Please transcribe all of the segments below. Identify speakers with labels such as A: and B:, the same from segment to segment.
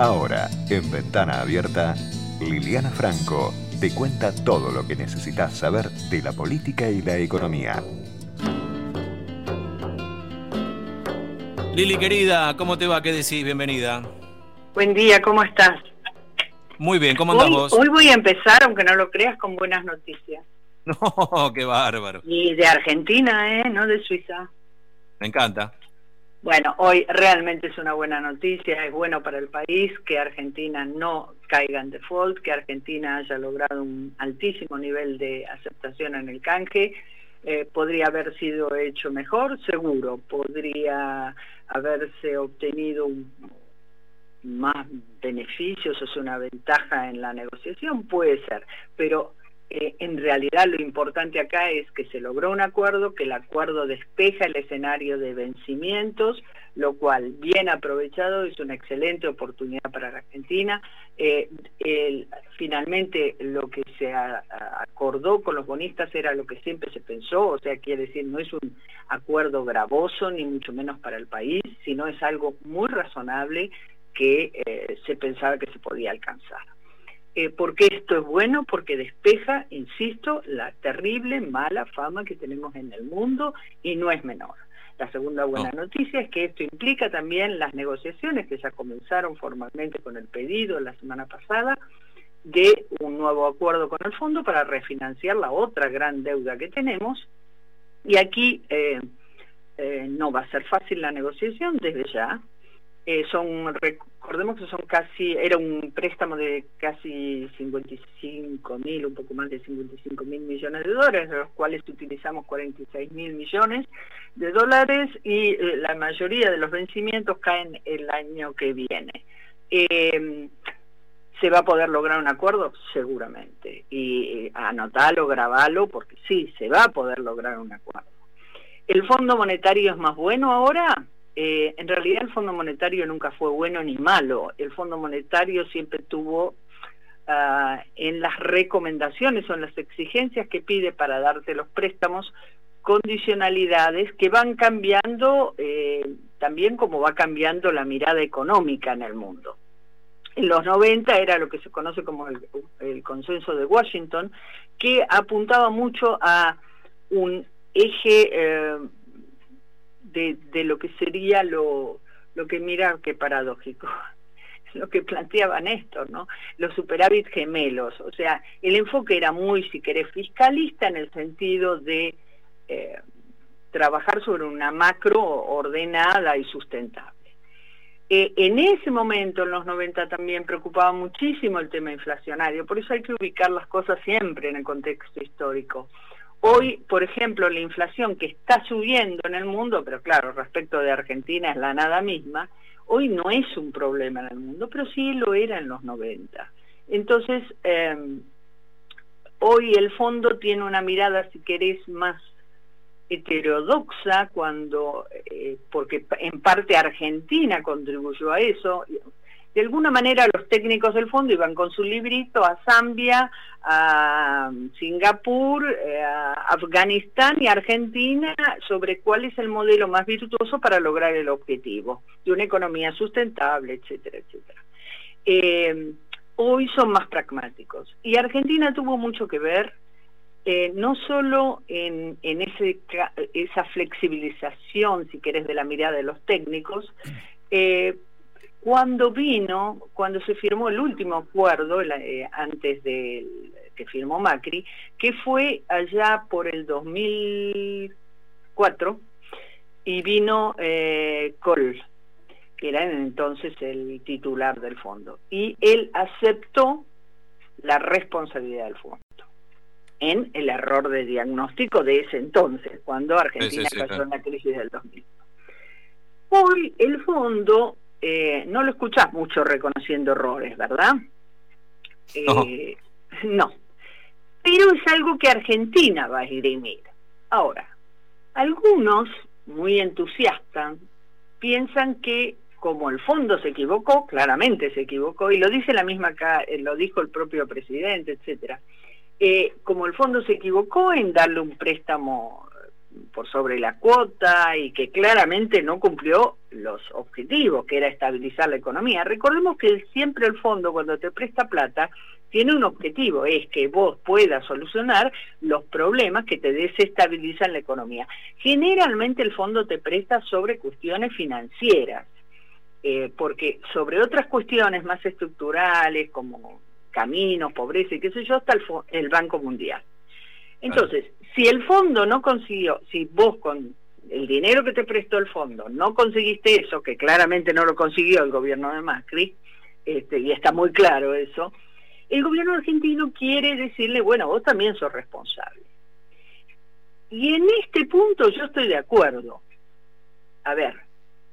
A: Ahora, en Ventana Abierta, Liliana Franco te cuenta todo lo que necesitas saber de la política y la economía.
B: Lili querida, ¿cómo te va? ¿Qué decís? Bienvenida.
C: Buen día, ¿cómo estás?
B: Muy bien, ¿cómo andás
C: hoy,
B: vos?
C: Hoy voy a empezar, aunque no lo creas, con buenas noticias.
B: No, qué bárbaro.
C: Y de Argentina, ¿eh? No de Suiza.
B: Me encanta.
C: Bueno, hoy realmente es una buena noticia, es bueno para el país que Argentina no caiga en default, que Argentina haya logrado un altísimo nivel de aceptación en el canje. Eh, podría haber sido hecho mejor, seguro, podría haberse obtenido más beneficios, sea, una ventaja en la negociación, puede ser, pero eh, en realidad lo importante acá es que se logró un acuerdo, que el acuerdo despeja el escenario de vencimientos, lo cual, bien aprovechado, es una excelente oportunidad para la Argentina. Eh, finalmente, lo que se acordó con los bonistas era lo que siempre se pensó, o sea, quiere decir, no es un acuerdo gravoso, ni mucho menos para el país, sino es algo muy razonable que eh, se pensaba que se podía alcanzar. Eh, ¿Por qué esto es bueno? Porque despeja, insisto, la terrible, mala fama que tenemos en el mundo y no es menor. La segunda buena no. noticia es que esto implica también las negociaciones que ya comenzaron formalmente con el pedido la semana pasada de un nuevo acuerdo con el fondo para refinanciar la otra gran deuda que tenemos. Y aquí eh, eh, no va a ser fácil la negociación desde ya, eh, son, recordemos que son casi, era un préstamo de casi 55 mil, un poco más de 55 mil millones de dólares, de los cuales utilizamos 46 mil millones de dólares y eh, la mayoría de los vencimientos caen el año que viene. Eh, ¿Se va a poder lograr un acuerdo? Seguramente. Y eh, anotalo, grabalo, porque sí, se va a poder lograr un acuerdo. ¿El Fondo Monetario es más bueno ahora? Eh, en realidad el Fondo Monetario nunca fue bueno ni malo. El Fondo Monetario siempre tuvo uh, en las recomendaciones o en las exigencias que pide para darte los préstamos condicionalidades que van cambiando eh, también como va cambiando la mirada económica en el mundo. En los 90 era lo que se conoce como el, el consenso de Washington, que apuntaba mucho a un eje eh, de, de, lo que sería lo, lo que mira qué paradójico lo que planteaba Néstor, ¿no? Los superávit gemelos, o sea, el enfoque era muy, si querés, fiscalista en el sentido de eh, trabajar sobre una macro ordenada y sustentable. Eh, en ese momento, en los 90, también preocupaba muchísimo el tema inflacionario, por eso hay que ubicar las cosas siempre en el contexto histórico. Hoy, por ejemplo, la inflación que está subiendo en el mundo, pero claro, respecto de Argentina es la nada misma, hoy no es un problema en el mundo, pero sí lo era en los 90. Entonces, eh, hoy el fondo tiene una mirada, si querés, más heterodoxa cuando, eh, porque en parte Argentina contribuyó a eso, de alguna manera los técnicos del fondo iban con su librito a Zambia, a Singapur, eh, a Afganistán y Argentina sobre cuál es el modelo más virtuoso para lograr el objetivo de una economía sustentable, etcétera, etcétera. Eh, hoy son más pragmáticos y Argentina tuvo mucho que ver eh, no solo en, esa flexibilización, si querés, de la mirada de los técnicos, cuando vino, cuando se firmó el último acuerdo, eh, antes de que firmó Macri, que fue allá por el 2004, y vino eh, Kohl, que era entonces el titular del fondo, y él aceptó la responsabilidad del fondo en el error de diagnóstico de ese entonces, cuando Argentina sí, sí, sí, cayó en la crisis del 2000. Hoy el fondo eh, no lo escuchás mucho reconociendo errores, ¿verdad? Eh, no. no. Pero es algo que Argentina va a esgrimir. Ahora, algunos, muy entusiastas, piensan que como el fondo se equivocó, claramente se equivocó, y lo dice la misma acá, eh, lo dijo el propio presidente, etcétera, eh, como el fondo se equivocó en darle un préstamo por sobre la cuota y que claramente no cumplió los objetivos, que era estabilizar la economía. Recordemos que siempre el fondo, cuando te presta plata, tiene un objetivo, es que vos puedas solucionar los problemas que te desestabilizan la economía. Generalmente el fondo te presta sobre cuestiones financieras, eh, porque sobre otras cuestiones más estructurales, como caminos, pobreza y qué sé yo, está el, el Banco Mundial. Entonces, si el fondo no consiguió, si vos con el dinero que te prestó el fondo no conseguiste eso, que claramente no lo consiguió el gobierno de Macri, este, y está muy claro eso, el gobierno argentino quiere decirle, bueno, vos también sos responsable. Y en este punto yo estoy de acuerdo. A ver,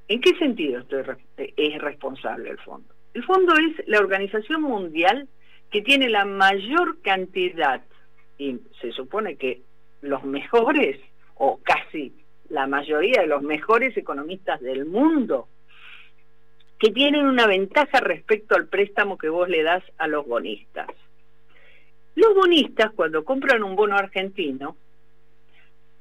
C: ¿en qué sentido estoy, es responsable el fondo? El fondo es la organización mundial que tiene la mayor cantidad, y se supone que los mejores, o casi la mayoría de los mejores economistas del mundo, que tienen una ventaja respecto al préstamo que vos le das a los bonistas. Los bonistas, cuando compran un bono argentino,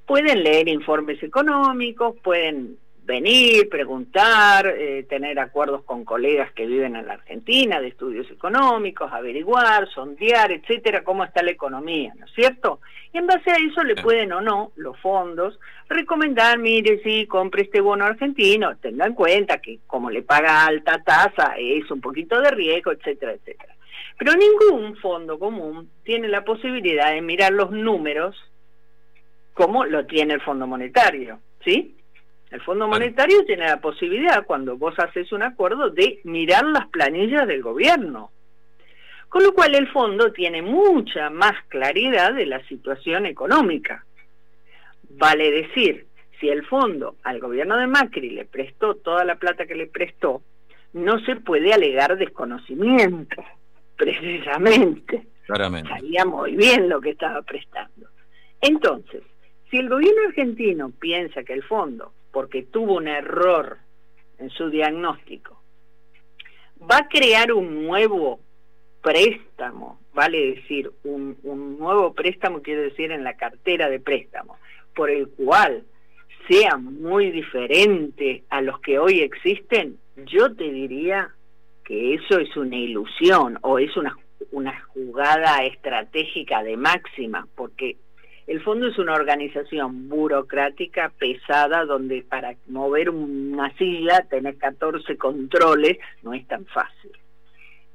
C: pueden leer informes económicos, pueden venir, preguntar, eh, tener acuerdos con colegas que viven en la Argentina de estudios económicos, averiguar, sondear, etcétera, cómo está la economía, ¿no es cierto? Y en base a eso le pueden o no los fondos recomendar, mire, sí, compre este bono argentino, tenga en cuenta que como le paga alta tasa es un poquito de riesgo, etcétera, etcétera. Pero ningún fondo común tiene la posibilidad de mirar los números como lo tiene el Fondo Monetario, ¿sí? El Fondo Monetario tiene la posibilidad, cuando vos haces un acuerdo, de mirar las planillas del gobierno. Con lo cual el fondo tiene mucha más claridad de la situación económica. Vale decir, si el fondo al gobierno de Macri le prestó toda la plata que le prestó, no se puede alegar desconocimiento, precisamente.
B: Claramente.
C: Sabía muy bien lo que estaba prestando. Entonces, si el gobierno argentino piensa que el fondo porque tuvo un error en su diagnóstico, va a crear un nuevo préstamo, vale decir, un, nuevo préstamo quiere decir en la cartera de préstamo, por el cual sea muy diferente a los que hoy existen, yo te diría que eso es una ilusión o es una jugada estratégica de máxima, porque el fondo es una organización burocrática pesada donde para mover una silla tener 14 controles no es tan fácil.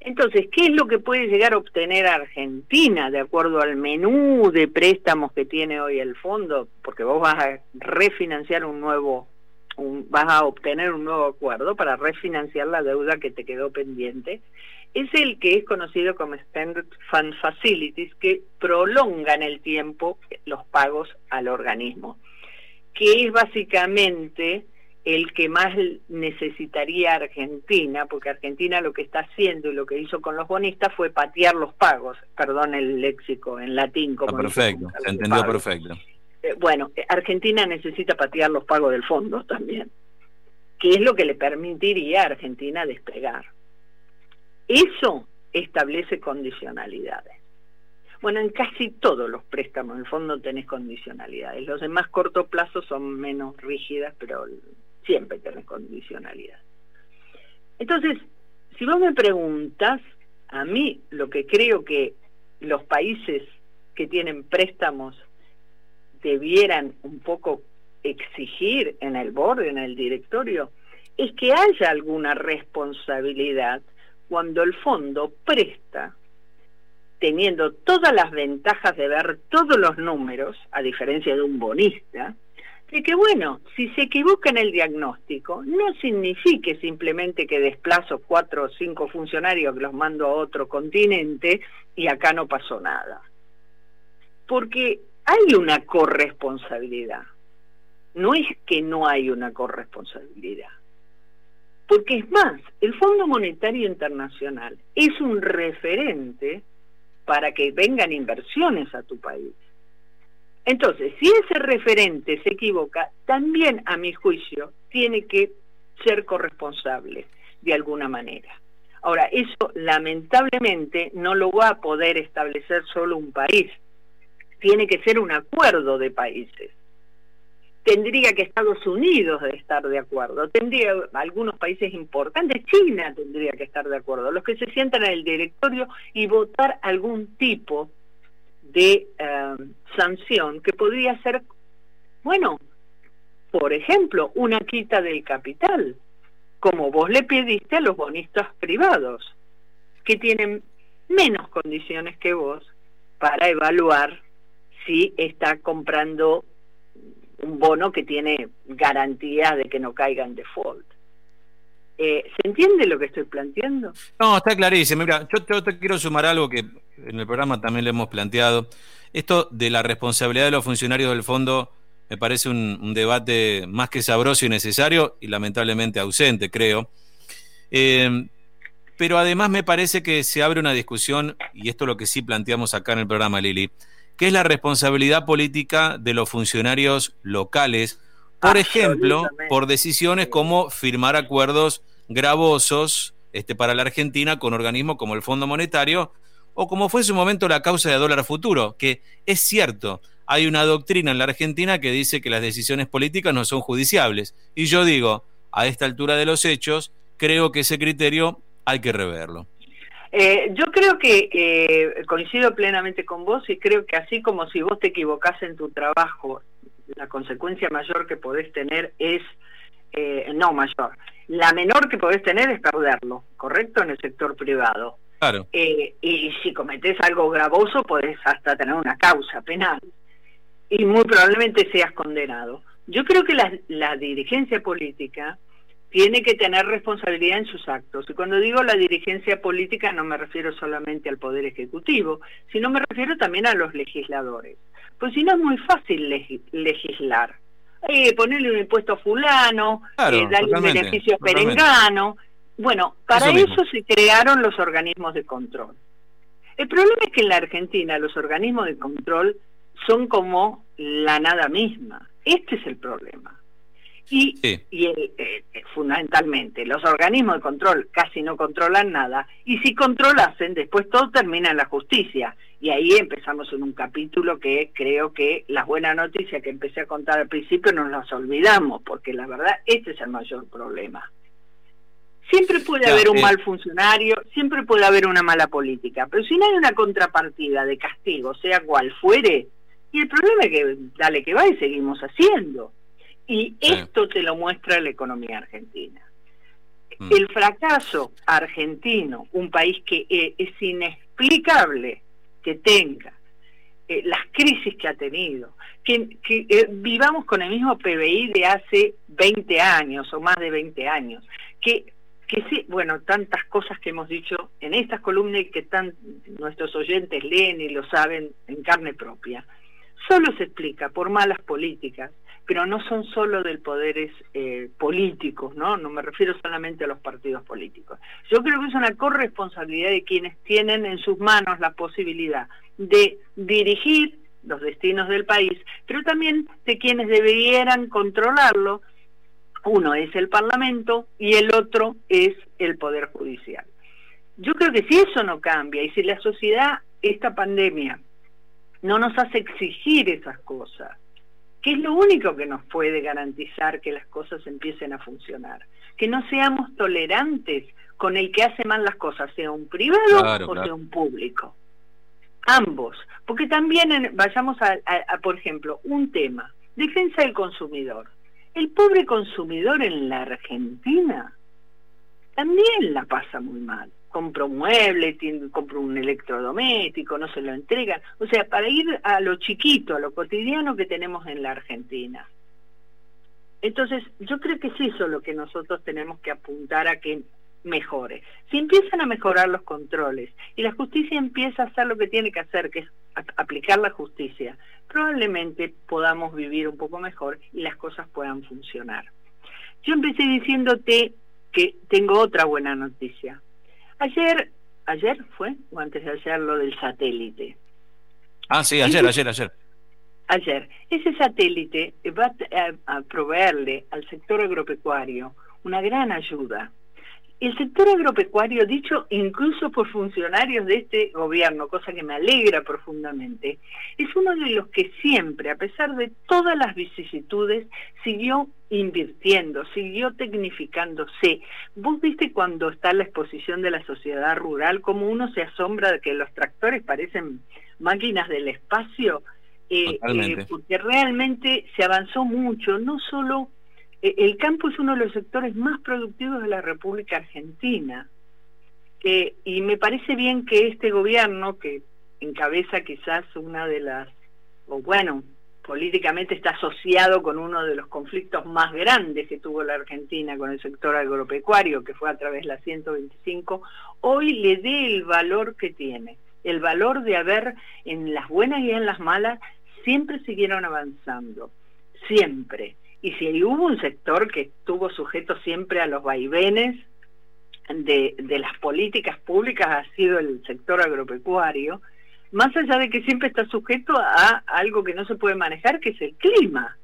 C: Entonces, ¿qué es lo que puede llegar a obtener Argentina de acuerdo al menú de préstamos que tiene hoy el fondo? Porque vos vas a refinanciar un nuevo, vas a obtener un nuevo acuerdo para refinanciar la deuda que te quedó pendiente es el que es conocido como Standard Fund Facilities, que prolongan el tiempo los pagos al organismo, que es básicamente el que más necesitaría Argentina, porque Argentina lo que está haciendo y lo que hizo con los bonistas fue patear los pagos, perdón el léxico en latín.
B: Como ah, perfecto, se entendió perfecto.
C: Eh, bueno, Argentina necesita patear los pagos del fondo también, que es lo que le permitiría a Argentina despegar. Eso establece condicionalidades. Bueno, en casi todos los préstamos, en el fondo tenés condicionalidades. Los de más corto plazo son menos rígidas, pero siempre tenés condicionalidad. Entonces, si vos me preguntas, a mí lo que creo que los países que tienen préstamos debieran un poco exigir en el borde, en el directorio, es que haya alguna responsabilidad cuando el fondo presta, teniendo todas las ventajas de ver todos los números, a diferencia de un bonista, de que bueno, si se equivoca en el diagnóstico, no signifique simplemente que desplazo cuatro o cinco funcionarios que los mando a otro continente y acá no pasó nada. Porque hay una corresponsabilidad. No es que no hay una corresponsabilidad. Porque es más, el Fondo Monetario Internacional es un referente para que vengan inversiones a tu país. Entonces, si ese referente se equivoca, también a mi juicio tiene que ser corresponsable de alguna manera. Ahora, eso lamentablemente no lo va a poder establecer solo un país. Tiene que ser un acuerdo de países. Tendría que Estados Unidos estar de acuerdo, tendría algunos países importantes, China tendría que estar de acuerdo, los que se sientan en el directorio y votar algún tipo de eh, sanción que podría ser, bueno, por ejemplo, una quita del capital, como vos le pediste a los bonistas privados, que tienen menos condiciones que vos para evaluar si está comprando un bono que tiene garantía de que no caiga en default. Eh, ¿Se entiende lo que estoy planteando?
B: No, está clarísimo. Mira, yo, te quiero sumar algo que en el programa también le hemos planteado. Esto de la responsabilidad de los funcionarios del fondo me parece un, debate más que sabroso y necesario y lamentablemente ausente, creo. Eh, pero además me parece que se abre una discusión, y esto es lo que sí planteamos acá en el programa, Lili, que es la responsabilidad política de los funcionarios locales, por ejemplo, por decisiones como firmar acuerdos gravosos este, para la Argentina con organismos como el Fondo Monetario, o como fue en su momento la causa de dólar futuro, que es cierto, hay una doctrina en la Argentina que dice que las decisiones políticas no son judiciables. Y yo digo, a esta altura de los hechos, creo que ese criterio hay que reverlo.
C: Eh, yo creo que eh, coincido plenamente con vos y creo que así como si vos te equivocás en tu trabajo, la consecuencia mayor que podés tener es, eh, no mayor, la menor que podés tener es perderlo, ¿correcto? En el sector privado.
B: Claro.
C: y si cometés algo gravoso, podés hasta tener una causa penal y muy probablemente seas condenado. Yo creo que la, la dirigencia política tiene que tener responsabilidad en sus actos. Y cuando digo la dirigencia política no me refiero solamente al Poder Ejecutivo, sino me refiero también a los legisladores. Pues si no es muy fácil legislar. Eh, ponerle un impuesto a fulano, eh, darle un beneficio a perengano. Bueno, para eso, se crearon los organismos de control. El problema es que en la Argentina los organismos de control son como la nada misma. Este es el problema. Y, y eh, eh, fundamentalmente, los organismos de control casi no controlan nada, y si controlasen, después todo termina en la justicia. Y ahí empezamos en un capítulo que creo que las buenas noticias que empecé a contar al principio no las olvidamos, porque la verdad este es el mayor problema. Siempre puede haber un eh, mal funcionario, siempre puede haber una mala política, pero si no hay una contrapartida de castigo, sea cual fuere, y el problema es que dale que va y seguimos haciendo. Y esto te lo muestra la economía argentina. Mm. El fracaso argentino, un país que eh, es inexplicable que tenga eh, las crisis que ha tenido, que, eh, vivamos con el mismo PBI de hace 20 años o más de 20 años, que, que sí, bueno, tantas cosas que hemos dicho en estas columnas y que tan, nuestros oyentes leen y lo saben en carne propia solo se explica por malas políticas, pero no son solo del poderes eh, políticos, ¿no? No me refiero solamente a los partidos políticos. Yo creo que es una corresponsabilidad de quienes tienen en sus manos la posibilidad de dirigir los destinos del país, pero también de quienes deberían controlarlo. Uno es el Parlamento y el otro es el Poder Judicial. Yo creo que si eso no cambia y si la sociedad, esta pandemia, no nos hace exigir esas cosas, que es lo único que nos puede garantizar que las cosas empiecen a funcionar. Que no seamos tolerantes con el que hace mal las cosas, sea un privado o sea un público. Ambos. Porque también vayamos a, por ejemplo, un tema, defensa del consumidor. El pobre consumidor en la Argentina también la pasa muy mal compro un mueble, compro un electrodoméstico, no se lo entregan. O sea, para ir a lo chiquito, a lo cotidiano que tenemos en la Argentina. Entonces, yo creo que es eso lo que nosotros tenemos que apuntar a que mejore. Si empiezan a mejorar los controles y la justicia empieza a hacer lo que tiene que hacer, que es aplicar la justicia, probablemente podamos vivir un poco mejor y las cosas puedan funcionar. Yo empecé diciéndote que tengo otra buena noticia. Ayer, ayer fue, o antes de ayer, lo del satélite.
B: Ah, sí, ayer, ayer, ayer.
C: Ayer. Ese satélite va a, proveerle al sector agropecuario una gran ayuda. El sector agropecuario, dicho incluso por funcionarios de este gobierno, cosa que me alegra profundamente, es uno de los que siempre, a pesar de todas las vicisitudes, siguió invirtiendo, siguió tecnificándose. Vos viste cuando está la exposición de la sociedad rural, como uno se asombra de que los tractores parecen máquinas del espacio, eh, eh, porque realmente se avanzó mucho, no solo el campo es uno de los sectores más productivos de la República Argentina. Eh, y me parece bien que este gobierno, que encabeza quizás una de las, o bueno, políticamente está asociado con uno de los conflictos más grandes que tuvo la Argentina con el sector agropecuario, que fue a través de la 125, hoy le dé el valor que tiene, el valor de haber, en las buenas y en las malas, siempre siguieron avanzando, siempre y si hubo un sector que estuvo sujeto siempre a los vaivenes de, de las políticas públicas ha sido el sector agropecuario, más allá de que siempre está sujeto a algo que no se puede manejar, que es el clima.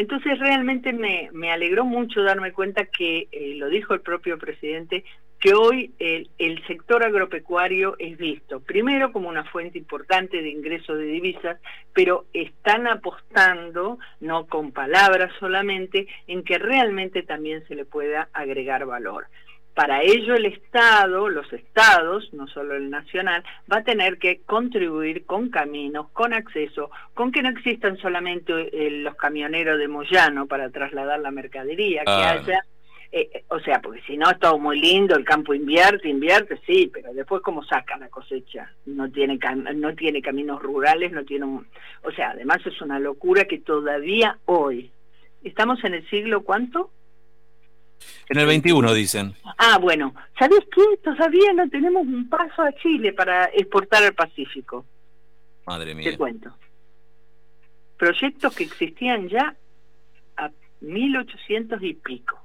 C: Entonces realmente me, alegró mucho darme cuenta que, eh, lo dijo el propio presidente, que hoy el, el, sector agropecuario es visto, primero como una fuente importante de ingreso de divisas, pero están apostando, no con palabras solamente, en que realmente también se le pueda agregar valor. Para ello el Estado, los estados, no solo el nacional, va a tener que contribuir con caminos, con acceso, con que no existan solamente eh, los camioneros de Moyano para trasladar la mercadería, que ah. haya eh, eh, o sea, porque si no es todo muy lindo, el campo invierte, invierte, sí, pero después cómo saca la cosecha, no tiene no tiene caminos rurales, no tiene un, o sea, además es una locura que todavía hoy estamos en el siglo cuánto?
B: En el 21 dicen.
C: Ah, bueno, ¿sabés qué? Todavía no tenemos un paso a Chile para exportar al Pacífico.
B: Madre mía.
C: Te cuento. Proyectos que existían ya a 1800 y pico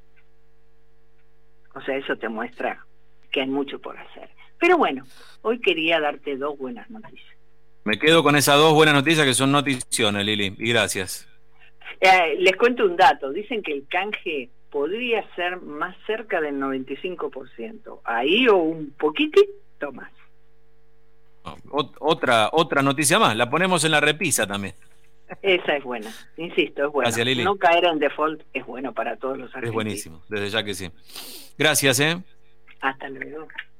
C: o sea, eso te muestra que hay mucho por hacer. Pero bueno, hoy quería darte dos buenas noticias.
B: Me quedo con esas dos buenas noticias que son noticiones, Lili, y gracias.
C: Eh, les cuento un dato, dicen que el canje podría ser más cerca del 95%, ahí o un poquitito más.
B: otra, otra noticia más, la ponemos en la repisa también.
C: Esa es buena, insisto, es buena. No caer en default es bueno para todos los argentinos.
B: Es buenísimo, desde ya que sí. Gracias, ¿eh?
C: Hasta luego.